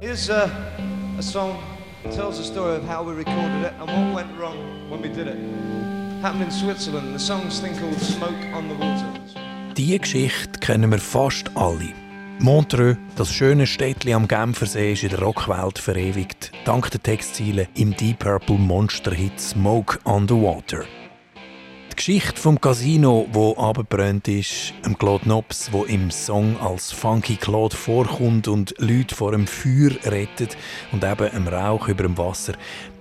Here's uh, a song that tells the story of how we recorded it and what went wrong when we did it. Happened in Switzerland. The song's thing called Smoke on the Water. Diese Geschichte kennen wir fast alle. Montreux, das schöne Städtchen am Genfersee, ist in der Rockwelt verewigt, dank der Textziele im Deep Purple Monster-Hit Smoke on the Water. Geschichte vom Casino, wo abgebrannt ist, dem Claude Nobs, wo im Song als Funky Claude vorkommt und Leute vor dem Feuer rettet und eben im Rauch über dem Wasser,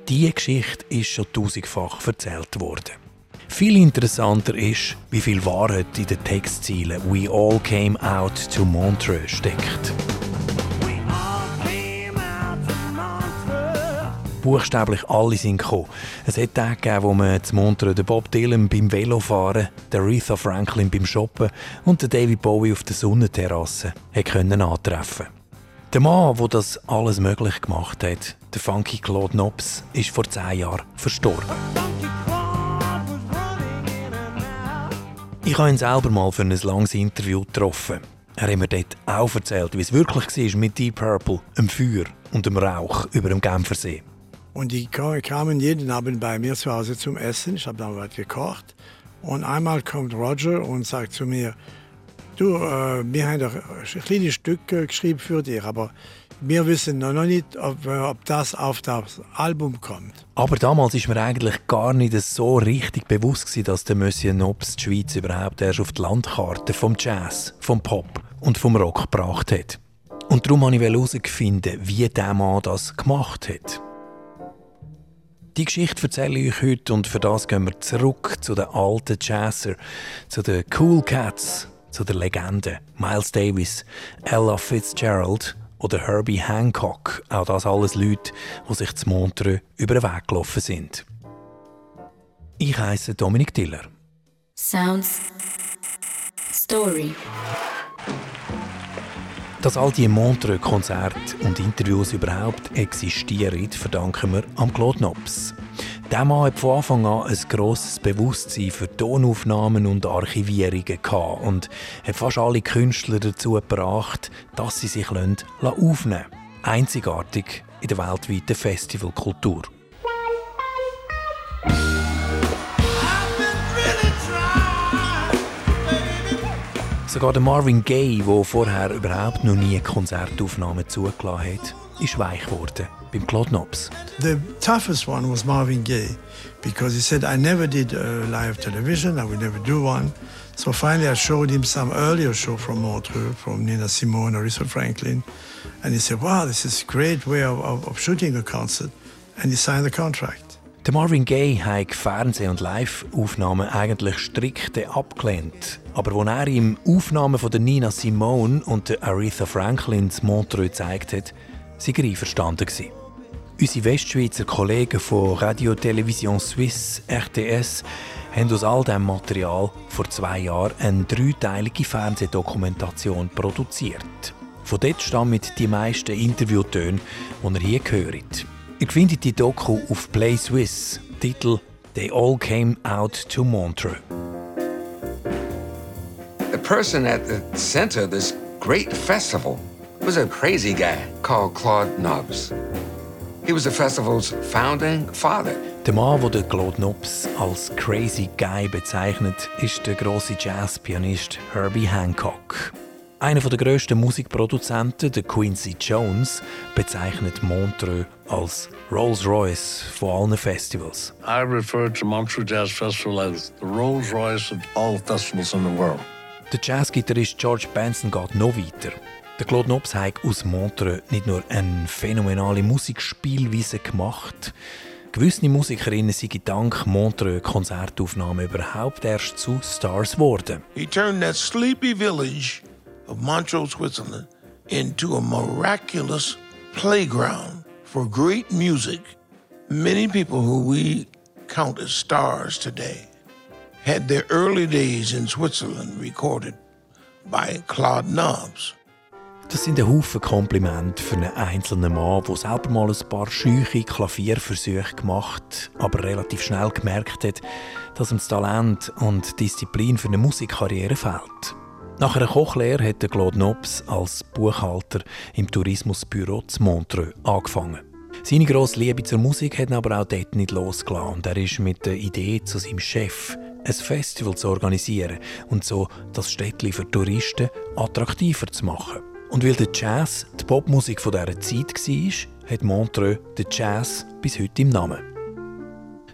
diese Geschichte ist schon tausendfach erzählt worden. Viel interessanter ist, wie viel Wahrheit in den Textzielen «We all came out to Montreux» steckt. Buchstäblich alle sind gekommen. Es hat Tage gegeben, wo man zu Montreux den Bob Dylan beim Velofahren, den Aretha Franklin beim Shoppen und den David Bowie auf der Sonnenterrasse können antreffen Der Mann, der das alles möglich gemacht hat, der Funky Claude Nobs, ist vor zehn Jahren verstorben. Ich habe ihn selber mal für ein langes Interview getroffen. Er hat mir dort auch erzählt, wie es wirklich war mit Deep Purple, dem Feuer und dem Rauch über dem Genfersee. Und die kamen jeden Abend bei mir zu Hause zum Essen. Ich habe dann was gekocht. Und einmal kommt Roger und sagt zu mir, du, äh, wir haben doch ein kleines Stück geschrieben für dich, aber wir wissen noch nicht, ob, äh, ob, das auf das Album kommt. Aber damals ist mir eigentlich gar nicht so richtig bewusst gewesen, dass der Monsieur Nobs die Schweiz überhaupt erst auf die Landkarte vom Jazz, vom Pop und vom Rock gebracht hat. Und darum wollte ich herausfinden, wie der Mann das gemacht hat. Die Geschichte erzähle ich euch heute und für das gehen wir zurück zu den alten Jazzer, zu den Cool Cats, zu der Legende Miles Davis, Ella Fitzgerald oder Herbie Hancock. Auch das alles Leute, die sich zu Montreux über den Weg gelaufen sind. Ich heiße Dominik Diller. Sounds Story. Dass all diese Montreux-Konzerte und Interviews überhaupt existieren, verdanken wir am Claude Nobs. Der Mann hat von Anfang an ein grosses Bewusstsein für Tonaufnahmen und Archivierungen und hat fast alle Künstler dazu gebracht, dass sie sich aufnehmen lassen. Einzigartig in der weltweiten Festivalkultur. Sogar der Marvin Gaye, der vorher überhaupt noch nie Konzertaufnahmen zugelassen hat, ist weich geworden beim Claude Nobs. The toughest one was Marvin Gaye because he said, I never did uh, live television, I would never do one. So finally I showed him some earlier show from Montreux, from Nina Simone, Aretha Franklin. And he said, wow, this is a great way of shooting a concert. And he signed the contract. Der Marvin Gaye hat Fernseh- und Live-Aufnahmen eigentlich strikt abgelehnt. Aber als er ihm Aufnahmen von der Nina Simone und der Aretha Franklin in Montreux gezeigt hat, war er einverstanden. Unsere Westschweizer Kollegen von Radio Television Suisse, RTS, haben aus all diesem Material vor zwei Jahren eine dreiteilige Fernsehdokumentation produziert. Von dort stammen die meisten Interviewtöne, die ihr hier hört. Ihr findet die Doku auf Play Swiss. Titel They All Came Out to Montreux. The person at the center of this great festival was a crazy guy called Claude Nobbs. He was the festival's founding father. Der Mann, der Claude Nobbs als Crazy Guy bezeichnet, ist der große Jazzpianist Herbie Hancock. Einer der grössten Musikproduzenten, der Quincy Jones, bezeichnet Montreux als Rolls-Royce von allen Festivals. I refer to Montreux Jazz Festival as the Rolls-Royce of all festivals in the world. Der Jazzgitarrist George Benson geht noch weiter. Der Claude Nobs hat aus Montreux nicht nur eine phänomenale Musikspielweise gemacht, Gewisse Musikerinnen sind dank Montreux Konzertaufnahmen überhaupt erst zu Stars geworden. He turned that sleepy village of Montreux, Switzerland, into a miraculous playground for great music. Many people who we count as stars today had their early days in Switzerland recorded by Claude Nobbs. Das sind ein Haufen Komplimente für einen einzelnen Mann, der selber mal ein paar scheuche Klavierversuche gemacht aber relativ schnell gemerkt hat, dass ihm das Talent und Disziplin für eine Musikkarriere fehlt. Nach einer Kochlehre hat Claude Nobs als Buchhalter im Tourismusbüro zu Montreux angefangen. Seine grosse Liebe zur Musik hat ihn aber auch dort nicht losgelassen und er ist mit der Idee zu seinem Chef, ein Festival zu organisieren und so das Städtchen für Touristen attraktiver zu machen. Und weil der Jazz die Popmusik dieser Zeit war, hat Montreux den Jazz bis heute im Namen.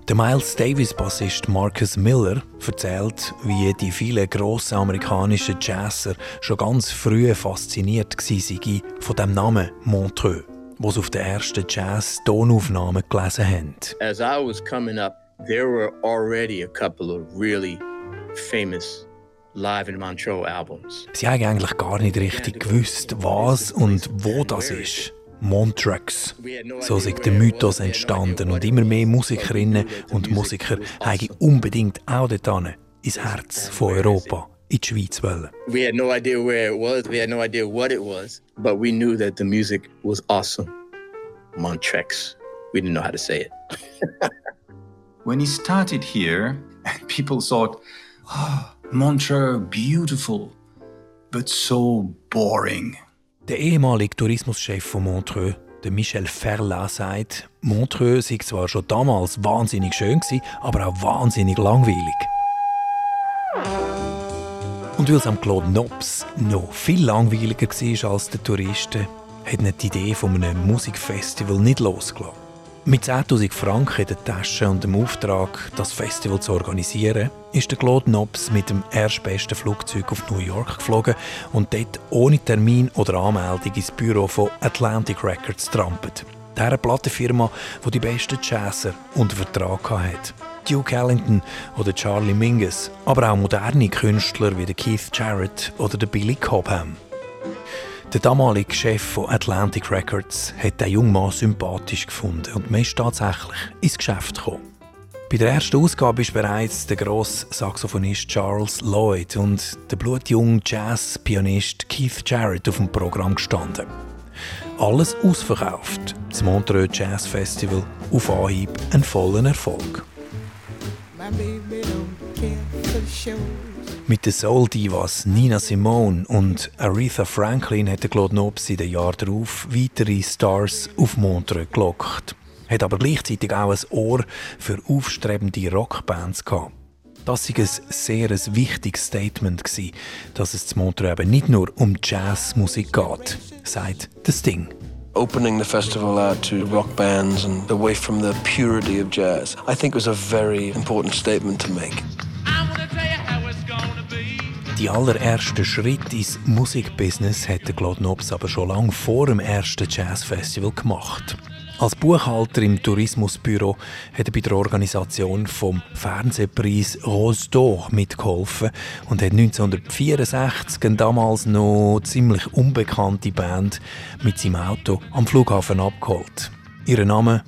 Der Miles Davis-Bassist Marcus Miller erzählt, wie die vielen grossen amerikanischen Jazzer schon ganz früh fasziniert waren von dem Namen Montreux, was auf den ersten Jazz-Tonaufnahmen gelesen haben. As I was coming up, there were already a couple of really famous Live in Montreux albums. Sie haben eigentlich gar nicht richtig gewusst, was und wo das ist. Montreux. So ist der Mythos entstanden und immer mehr Musikerinnen und Musiker haben unbedingt auch dorthin, ins Herz von Europa, in die Schweiz wollen. We had no idea where it was, we had no idea what it was, but we knew that the music was awesome. Montreux. We didn't know how to say it. when he started here, people thought, oh, Montreux, beautiful, but so boring. Der ehemalige Tourismuschef von Montreux, der Michel Ferlat, sagt, Montreux sei zwar schon damals wahnsinnig schön gewesen, aber auch wahnsinnig langweilig. Und weil es am Claude Nobs noch viel langweiliger war als den Touristen, hat ihn die Idee von einem Musikfestival nicht losgelassen. Mit 10.000 Franken in der Tasche und dem Auftrag, das Festival zu organisieren, ist der Claude Nobs mit dem erstbesten Flugzeug auf New York geflogen und dort ohne Termin oder Anmeldung ins Büro von Atlantic Records trampelt. Der Plattenfirma, die die besten Jazzer unter Vertrag hatte. Duke Ellington oder Charlie Mingus, aber auch moderne Künstler wie Keith Jarrett oder Billy Cobham. Der damalige Chef von Atlantic Records hat den jungen Mann sympathisch gefunden und man ist tatsächlich ins Geschäft gekommen. Bei der ersten Ausgabe ist bereits der grosse Saxophonist Charles Lloyd und der blutjunge Jazz-Pianist Keith Jarrett auf dem Programm gestanden. Alles ausverkauft. Das Montreux Jazz Festival auf Anhieb ein voller Erfolg. Mit den Soul-Divas Nina Simone und Aretha Franklin hat Claude Nobs in den Jahren darauf weitere Stars auf Montreux gelockt. Hat aber gleichzeitig auch ein Ohr für aufstrebende Rockbands gehabt. Das war ein sehr ein wichtiges Statement, gewesen, dass es zu Montreux eben nicht nur um Jazzmusik geht, sagt das Ding. opening the festival out to rock bands and away from the purity of jazz, I think was a very important statement to make. Die allerersten Schritte ins Musikbusiness hätte Claude Nobs aber schon lange vor dem ersten Jazzfestival gemacht. Als Buchhalter im Tourismusbüro hat er bei der Organisation vom Fernsehpreis Rose d'Or mitgeholfen und hat 1964 eine damals noch ziemlich unbekannte Band mit seinem Auto am Flughafen abgeholt. Ihr Name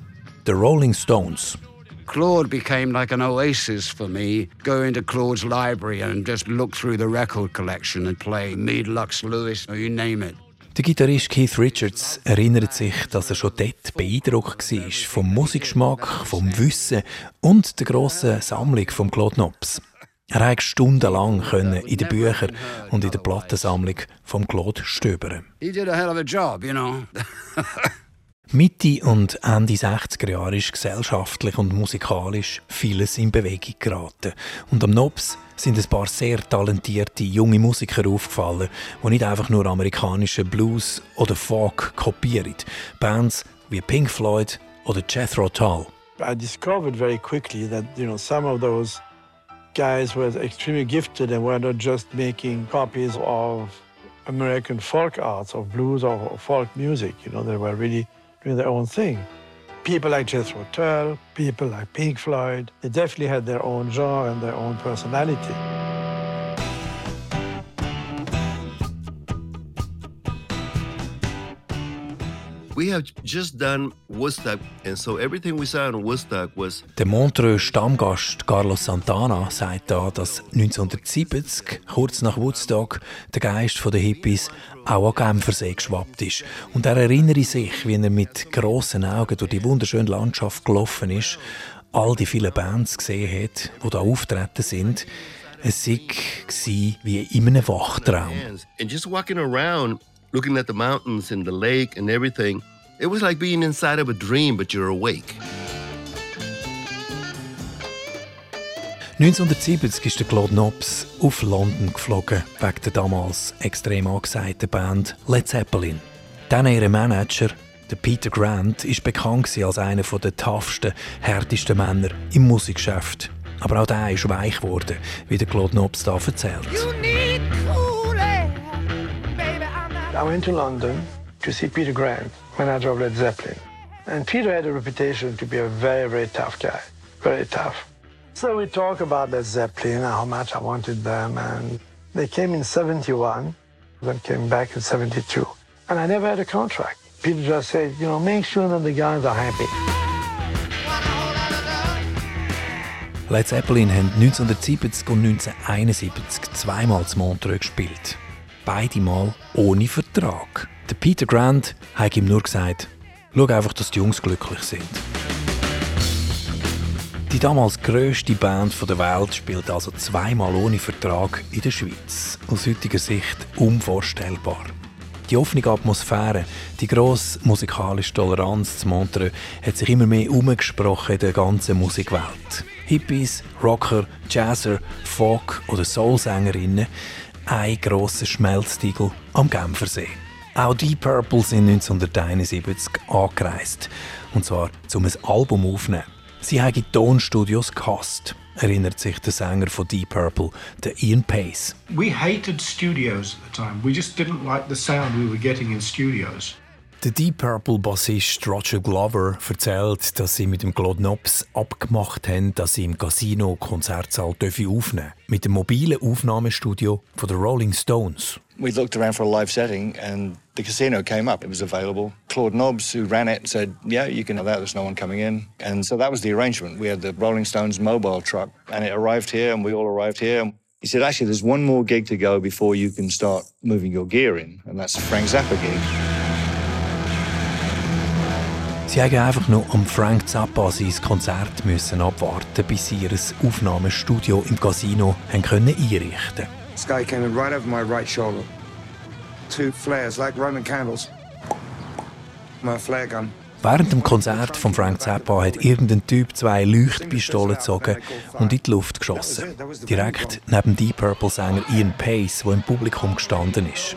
The Rolling Stones. Claude became like an oasis for me. Go into Claude's library and just look through the record collection and play Mead Lux Lewis or you name it. Der Gitarrist Keith Richards erinnert sich, dass er schon dort beeindruckt war vom Musikgeschmack, vom Wissen und der grossen Sammlung von Claude Nobs. Er konnte stundenlang in den Büchern und in der Plattensammlung von Claude stöbern. He did a hell of a job, you know. Mitte und Ende 60er Jahre ist gesellschaftlich und musikalisch vieles in Bewegung geraten. Und am Nobs sind ein paar sehr talentierte junge Musiker aufgefallen, die nicht einfach nur amerikanischen Blues oder Folk kopieren. Bands wie Pink Floyd oder Jethro Tull. I discovered very quickly that you know some of those guys were extremely gifted and were not just making copies of American folk arts, of blues or folk music. You know, they were really doing their own thing. People like Jethro Tull, people like Pink Floyd, they definitely had their own genre and their own personality. Der Montreux-Stammgast Carlos Santana sagt da, dass 1970, kurz nach Woodstock, der Geist der Hippies auch an Genfersee geschwappt ist. Und er erinnere sich, wie er mit grossen Augen durch die wunderschöne Landschaft gelaufen ist, all die vielen Bands gesehen hat, die da auftreten sind. Es war wie in einem Wachtraum. And just walking around, looking at the mountains and the lake and everything, it was like being inside of a dream, but you're awake. 1970 ist der Claude Nobs auf London geflogen, wegen der damals extrem angesagten Band Led Zeppelin. Dann ihr Manager, der Peter Grant, ist bekannt als einer der toughsten, härtesten Männer im Musikgeschäft. Aber auch der ist weich geworden, wie der Claude Nobs da erzählt. I went to London to see Peter Grant, manager of Led Zeppelin. And Peter had a reputation to be a very, very tough guy. Very tough. So we talked about Led Zeppelin, and how much I wanted them, and they came in 71, then came back in 72. And I never had a contract. Peter just said, you know, make sure that the guys are happy. Led Zeppelin haben 1970 und 1971 zweimal zu Montreux gespielt. Beide Mal ohne Vertrag. Der Peter Grant hat ihm nur gesagt, schau einfach, dass die Jungs glücklich sind. Die damals grösste Band der Welt spielt also zweimal ohne Vertrag in der Schweiz. Aus heutiger Sicht unvorstellbar. Die offene Atmosphäre, die grosse musikalische Toleranz zu Montreux hat sich immer mehr umgesprochen in der ganzen Musikwelt. Hippies, Rocker, Jazzer, Folk oder Soulsängerinnen, ein grosser Schmelztiegel am Genfersee. Auch Deep Purple sind 1971 angereist. Und zwar, um ein Album aufzunehmen. Sie haben Tonstudios gehasst, erinnert sich der Sänger von Deep Purple, der Ian Pace. We hated studios at the time. We just didn't like the sound we were getting in studios. Der Deep Purple Bassist Roger Glover erzählt, dass sie mit dem Claude Nobs abgemacht haben, dass sie im Casino Konzertsaal aufnehmen dürfen. Mit dem mobilen Aufnahmestudio von den Rolling Stones. We looked around for a live setting and the casino came up. It was available. Claude Nobbs, who ran it, said, Yeah, you can have that. There's no one coming in. And so that was the arrangement. We had the Rolling Stones mobile truck and it arrived here and we all arrived here. He said, Actually, there's one more gig to go before you can start moving your gear in. And that's Frank Zappa gig. Sie haben einfach nur am Frank Zappa sein Konzert müssen abwarten, bis sie ihr Aufnahmestudio im Casino haben können einrichten. This guy came in right over my right shoulder. Two flares, like Roman candles. My flare gun. Während dem Konzert von Frank Zappa hat irgendein Typ zwei Leuchtpistolen gezogen und in die Luft geschossen. Direkt neben Deep Purple Sänger Ian Pace, der im Publikum gestanden ist.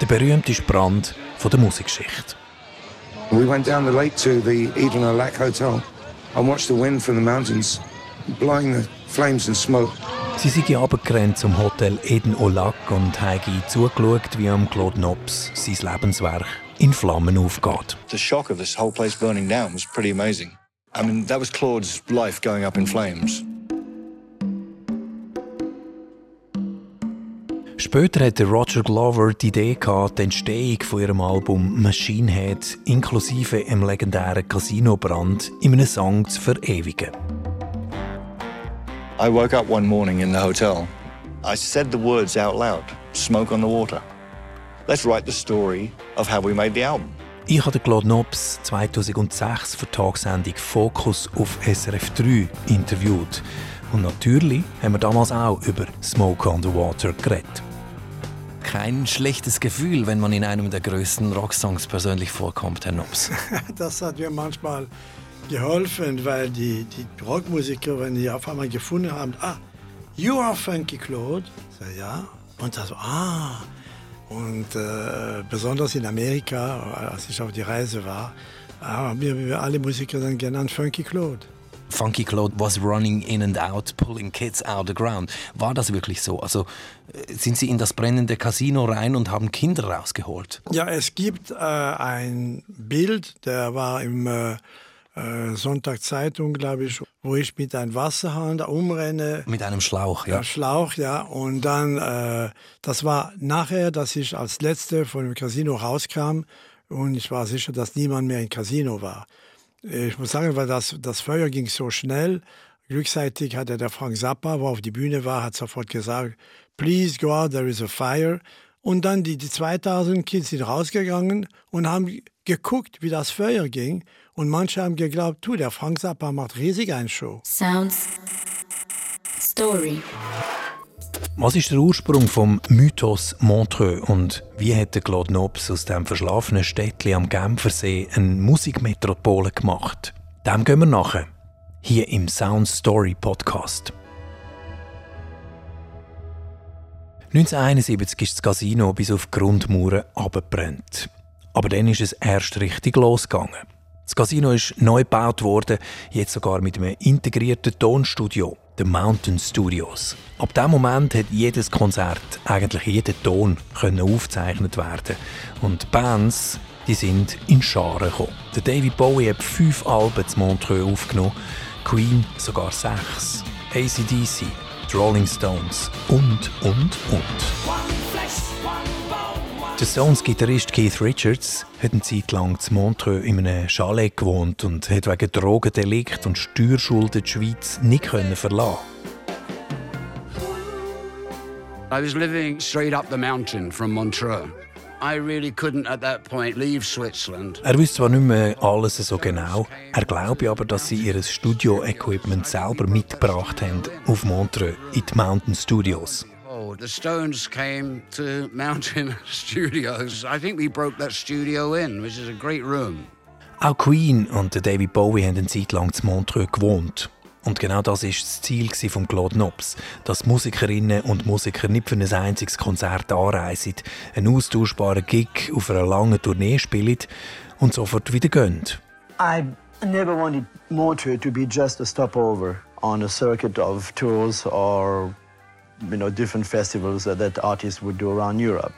Der berühmteste Brand der Musikgeschichte. We went down the lake to the Eden Lac Hotel and watched the wind from the mountains blowing the flames and smoke. Sie sind runtergerannt zum Hotel Eden au Lac und haben zugeschaut, wie am Claude Nobs sein Lebenswerk in Flammen aufgeht. The shock of this whole place burning down was pretty amazing. I mean, that was Claude's life going up in flames. Später hatte Roger Glover die Idee gehabt, die Entstehung von ihrem Album Machine Head inklusive einem legendären Casino-Brand in einem Song zu verewigen. I woke up one morning in the hotel. I said the words out loud smoke on the water. Let's write the story of how we made the album. Ich habe Claude Nobs 2006 für die Talksendung Focus auf SRF 3 interviewt. Und natürlich haben wir damals auch über Smoke on the Water geredet kein schlechtes Gefühl, wenn man in einem der größten Rocksongs persönlich vorkommt, Herr Nobs. das hat mir manchmal geholfen, weil die, die Rockmusiker, wenn die auf einmal gefunden haben, ah, you are Funky Claude, so, ja, und das, ah, und äh, besonders in Amerika, als ich auf die Reise war, haben wir alle Musiker dann genannt Funky Claude. Funky Claude was running in and out, pulling kids out of the ground. War das wirklich so? Also äh, sind Sie in das brennende Casino rein und haben Kinder rausgeholt? Ja, es gibt äh, ein Bild, der war im äh, äh Sonntagszeitung, glaube ich, wo ich mit einem Wasserhahn da umrenne. Mit einem Schlauch, ja. Schlauch, ja. Und dann, äh, das war nachher, dass ich als Letzte von dem Casino rauskam und ich war sicher, dass niemand mehr im Casino war. Ich muss sagen, weil das, das Feuer ging so schnell. Glückseitig hatte der Frank Zappa, wo auf die Bühne war, hat sofort gesagt, please go out, there is a fire. Und dann die, die 2000 Kids sind rausgegangen und haben geguckt, wie das Feuer ging. Und manche haben geglaubt, tu, der Frank Zappa macht riesig eine Show. Sounds Story. Was ist der Ursprung vom Mythos Montreux und wie hat der Claude Nobs aus dem verschlafenen Städtchen am Genfersee eine Musikmetropole gemacht? Dem gehen wir nachher. Hier im Sound Story Podcast. 1971 ist das Casino bis auf die Grundmauern abgebrannt. Aber dann ist es erst richtig losgegangen. Das Casino ist neu gebaut worden, jetzt sogar mit einem integrierten Tonstudio, The Mountain Studios. Ab dem Moment hat jedes Konzert, eigentlich jeder Ton, können aufgezeichnet werden. Und Bands, die sind in Scharen gekommen. Der David Bowie hat fünf Alben zu Montreux aufgenommen, Queen sogar sechs, ACDC, Rolling Stones und, und, und. Der Stones-Gitarrist Keith Richards hat eine Zeit lang zu Montreux in einem Chalet gewohnt und hat wegen Drogendelikt und Steuerschulden die Schweiz nicht verlassen. I was living straight up the mountain from Montreux. I really couldn't at that point leave Switzerland. Er wüsste zwar nicht mehr alles so genau, er glaube aber, dass sie ihr Studio-Equipment selber mitgebracht haben auf Montreux in die Mountain Studios. The Stones came to Mountain Studios. I think we broke that studio in, which is a great room. Auch Queen und David Bowie haben eine Zeit lang zu Montreux gewohnt. Und genau das ist das Ziel von Claude Nobs, dass Musikerinnen und Musiker nicht für ein einziges Konzert anreisen, einen austauschbaren Gig auf einer langen Tournee spielen und sofort wieder gehen. I never wanted Montreux to be just a stopover on a circuit of tours or you know, different festivals that, that artists would do around Europe.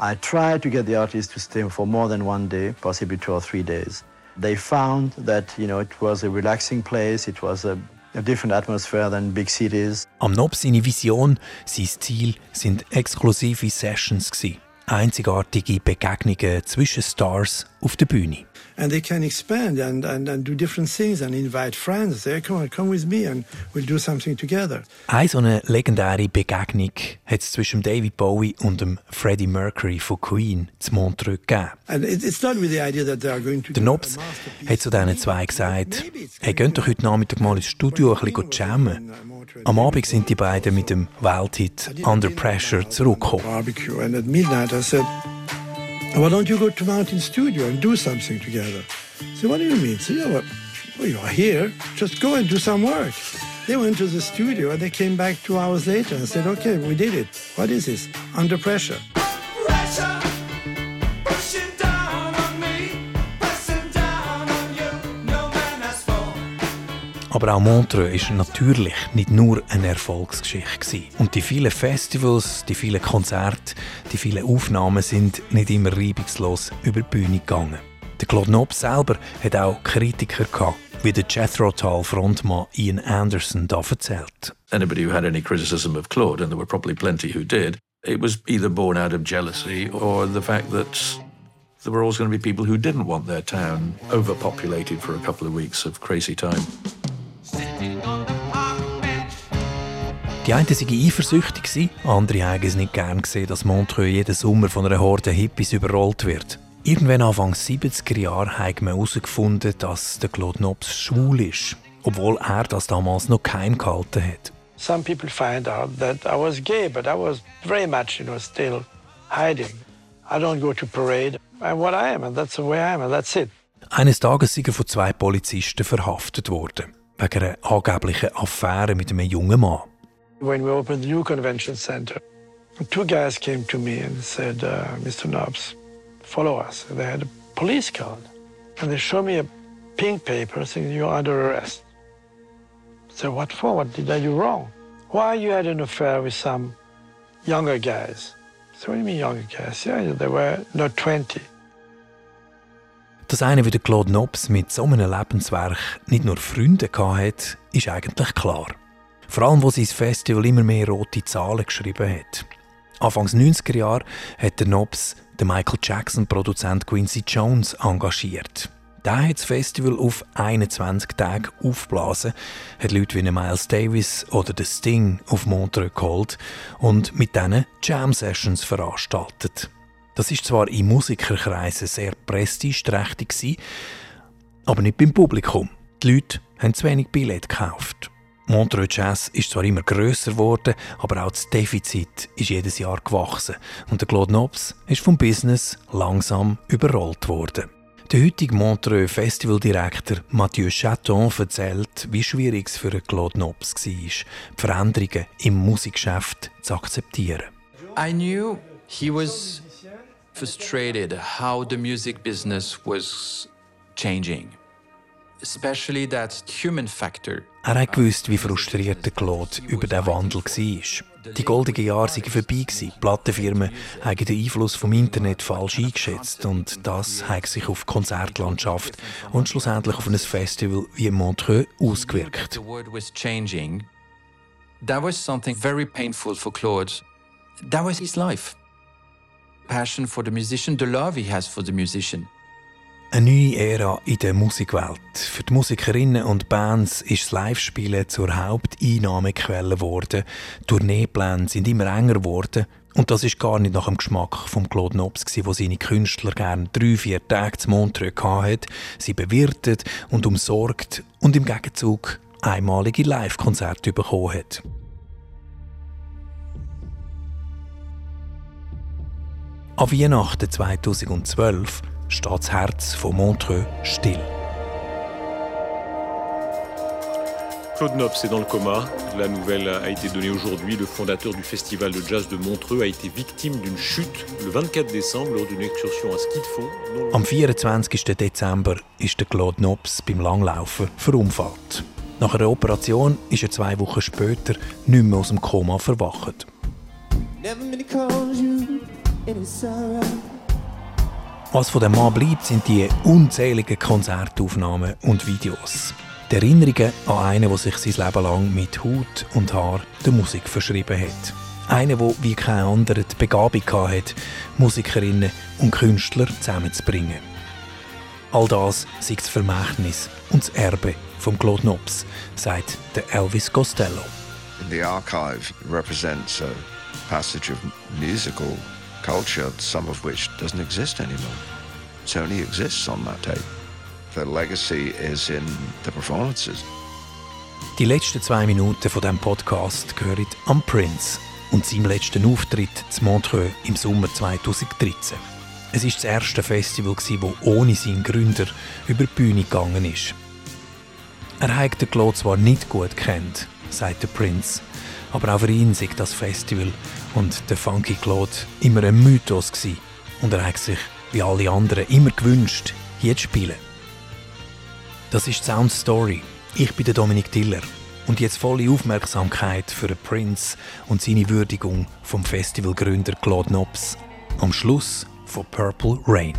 I tried to get the artists to stay for more than one day, possibly two or three days. They found that you know, it was a relaxing place, it was a, a different atmosphere than big cities. Am Nob seine Vision, sein Ziel, sind exklusive Sessions gewesen. Einzigartige Begegnungen zwischen Stars auf der Bühne. and they can expand and, and, and do different things and invite friends. Say, come on, come with me and we'll do something together. Eine so eine legendäre Begegnung hat es zwischen David Bowie und dem Freddie Mercury von Queen zu Montreux gegeben. And it, it's not with the idea that they are going to Der Nobs hat zu diesen zwei gesagt, hey, geht doch heute Nachmittag mal ins Studio ein bisschen jammen. Am Abend sind die beiden mit dem Welthit Under Pressure zurückgekommen. Barbecue and at midnight I said, why don't you go to Mountain Studio and do something together? So what do you mean? So, well, you are here, just go and do some work. They went to the studio and they came back two hours later and said, okay, we did it. What is this? Under pressure. Aber auch Montreux war natürlich nicht nur eine Erfolgsgeschichte. Und die vielen Festivals, die vielen Konzerte, die vielen Aufnahmen sind nicht immer reibungslos über die Bühne gegangen. Der Claude Nobs selber hat auch Kritiker gehabt, wie der Jethro Tull Frontmann Ian Anderson da erzählt. Anybody who had any criticism of Claude, and there were probably plenty who did, it was either born out of jealousy or the fact that there were always going to be people who didn't want their town overpopulated for a couple of weeks of crazy time. Die einen waren eifersüchtig, andere haben es nicht gern gesehen, dass Montreux jeden Sommer von einer Horde Hippies überrollt wird. Irgendwann Anfang 70er Jahre haben wir herausgefunden, dass der Claude Nobs schwul ist, obwohl er das damals noch kein gehalten hat. Some people find out that I was gay, but I was very much, you know, still hiding. I don't go to parade. I'm what I am, and that's the way I am, and that's it. Eines Tages sind von zwei Polizisten verhaftet worden, wegen einer angeblichen Affäre mit einem jungen Mann. When we opened the new convention center, two guys came to me and said, uh, Mr. Knobs, follow us. And they had a police card. And they showed me a pink paper saying, you're under arrest. So what for? What did I do wrong? Why you had an affair with some younger guys? So what do you mean younger guys? Yeah, they were not 20. Dass einer wie der Claude Nobs mit so einem Lebenswerk nicht nur Freunde hatte, ist eigentlich klar. Vor allem, wo sein Festival immer mehr rote Zahlen geschrieben hat. Anfangs 90er Jahre hat der Nobs den Michael Jackson-Produzent Quincy Jones engagiert. Der hat das Festival auf 21 Tage aufgeblasen, hat Leute wie Miles Davis oder The Sting auf Montreux geholt und mit denen Jam-Sessions veranstaltet. Das ist zwar in Musikerkreisen sehr prestigeträchtig, aber nicht beim Publikum. Die Leute haben zu wenig Billett gekauft. Montreux Jazz ist zwar immer grösser geworden, aber auch das Defizit ist jedes Jahr gewachsen und der Claude Nobs ist vom Business langsam überrollt worden. Der heutige Montreux Festivaldirektor Mathieu Chaton erzählt, wie schwierig es für Claude Nobs war, die Veränderungen im Musikgeschäft zu akzeptieren. I knew he was frustrated how the music business was changing, especially that human factor. Er hat gewusst, wie frustriert der Claude über den Wandel war. Die goldenen Jahre waren vorbei. Die Plattenfirmen haben den Einfluss vom Internet falsch eingeschätzt und das hat sich auf die Konzertlandschaft und schlussendlich auf ein Festival wie Montreux ausgewirkt. The world was changing. That was something very painful for Claude. That was his life. Passion for the musician, the love he has for the musician. Eine neue Ära in der Musikwelt. Für die Musikerinnen und Bands ist das Live-Spielen zur Haupteinnahmequelle geworden. Tourneepläne sind immer enger geworden. Und das ist gar nicht nach dem Geschmack von Claude Nobs, wo seine Künstler gerne drei, vier Tage zum Montreux hatte, sie bewirtet und umsorgt und im Gegenzug einmalige Live-Konzerte bekommen hat. An Weihnachten 2012 steht das Herz von Montreux still. Claude Nobs est dans le coma. La nouvelle a été donnée aujourd'hui. Le fondateur du festival de jazz de Montreux a été victime d'une chute le 24 décembre lors d'une excursion à ski de fond. Am 24. Dezember ist der Claude Nobs beim Langlaufen verunfallt. Nach einer Operation ist er zwei Wochen später nicht mehr aus dem Koma verwacht. Was von dem Mann bleibt, sind die unzähligen Konzertaufnahmen und Videos. Die Erinnerungen an einen, der sich sein Leben lang mit Haut und Haar der Musik verschrieben hat. Einer, der wie kein anderer die Begabung hatte, Musikerinnen und Künstler zusammenzubringen. All das sei das Vermächtnis und das Erbe von Claude Nobs, sagt der Elvis Costello. The archive represents a passage of musical culture, some of which doesn't exist anymore. It only exists on that tape. The legacy is in the performances. Die letzten zwei Minuten von dem Podcast gehören am Prince und seinem letzten Auftritt zu Montreux im Sommer 2013. Es ist das erste Festival, das ohne seinen Gründer über die Bühne gegangen ist. Er hat den Claude zwar nicht gut kennt, sagt der Prince, aber auch für ihn sei das Festival und der Funky Claude immer ein Mythos gewesen. Und er hat sich, wie alle anderen, immer gewünscht, hier zu spielen. Das ist Sound Story. Ich bin der Dominik Tiller. Und jetzt volle Aufmerksamkeit für den Prince und seine Würdigung vom Festivalgründer Claude Nobs. Am Schluss von Purple Rain.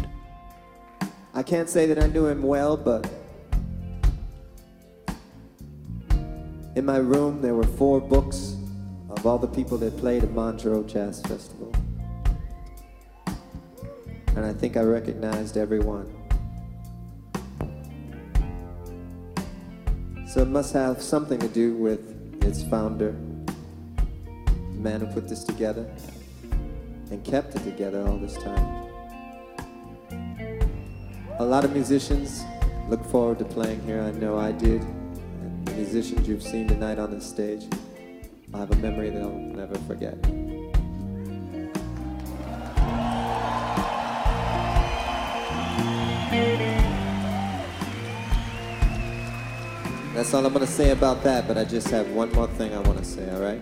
I can't say that I knew him well, but in my room there were four books of all the people that played at Montreux Jazz Festival. And I think I recognized everyone. So it must have something to do with its founder, the man who put this together and kept it together all this time. A lot of musicians look forward to playing here. I know I did. And the musicians you've seen tonight on this stage will have a memory they'll never forget. That's all I'm going to say about that, but I just have one more thing I want to say, all right?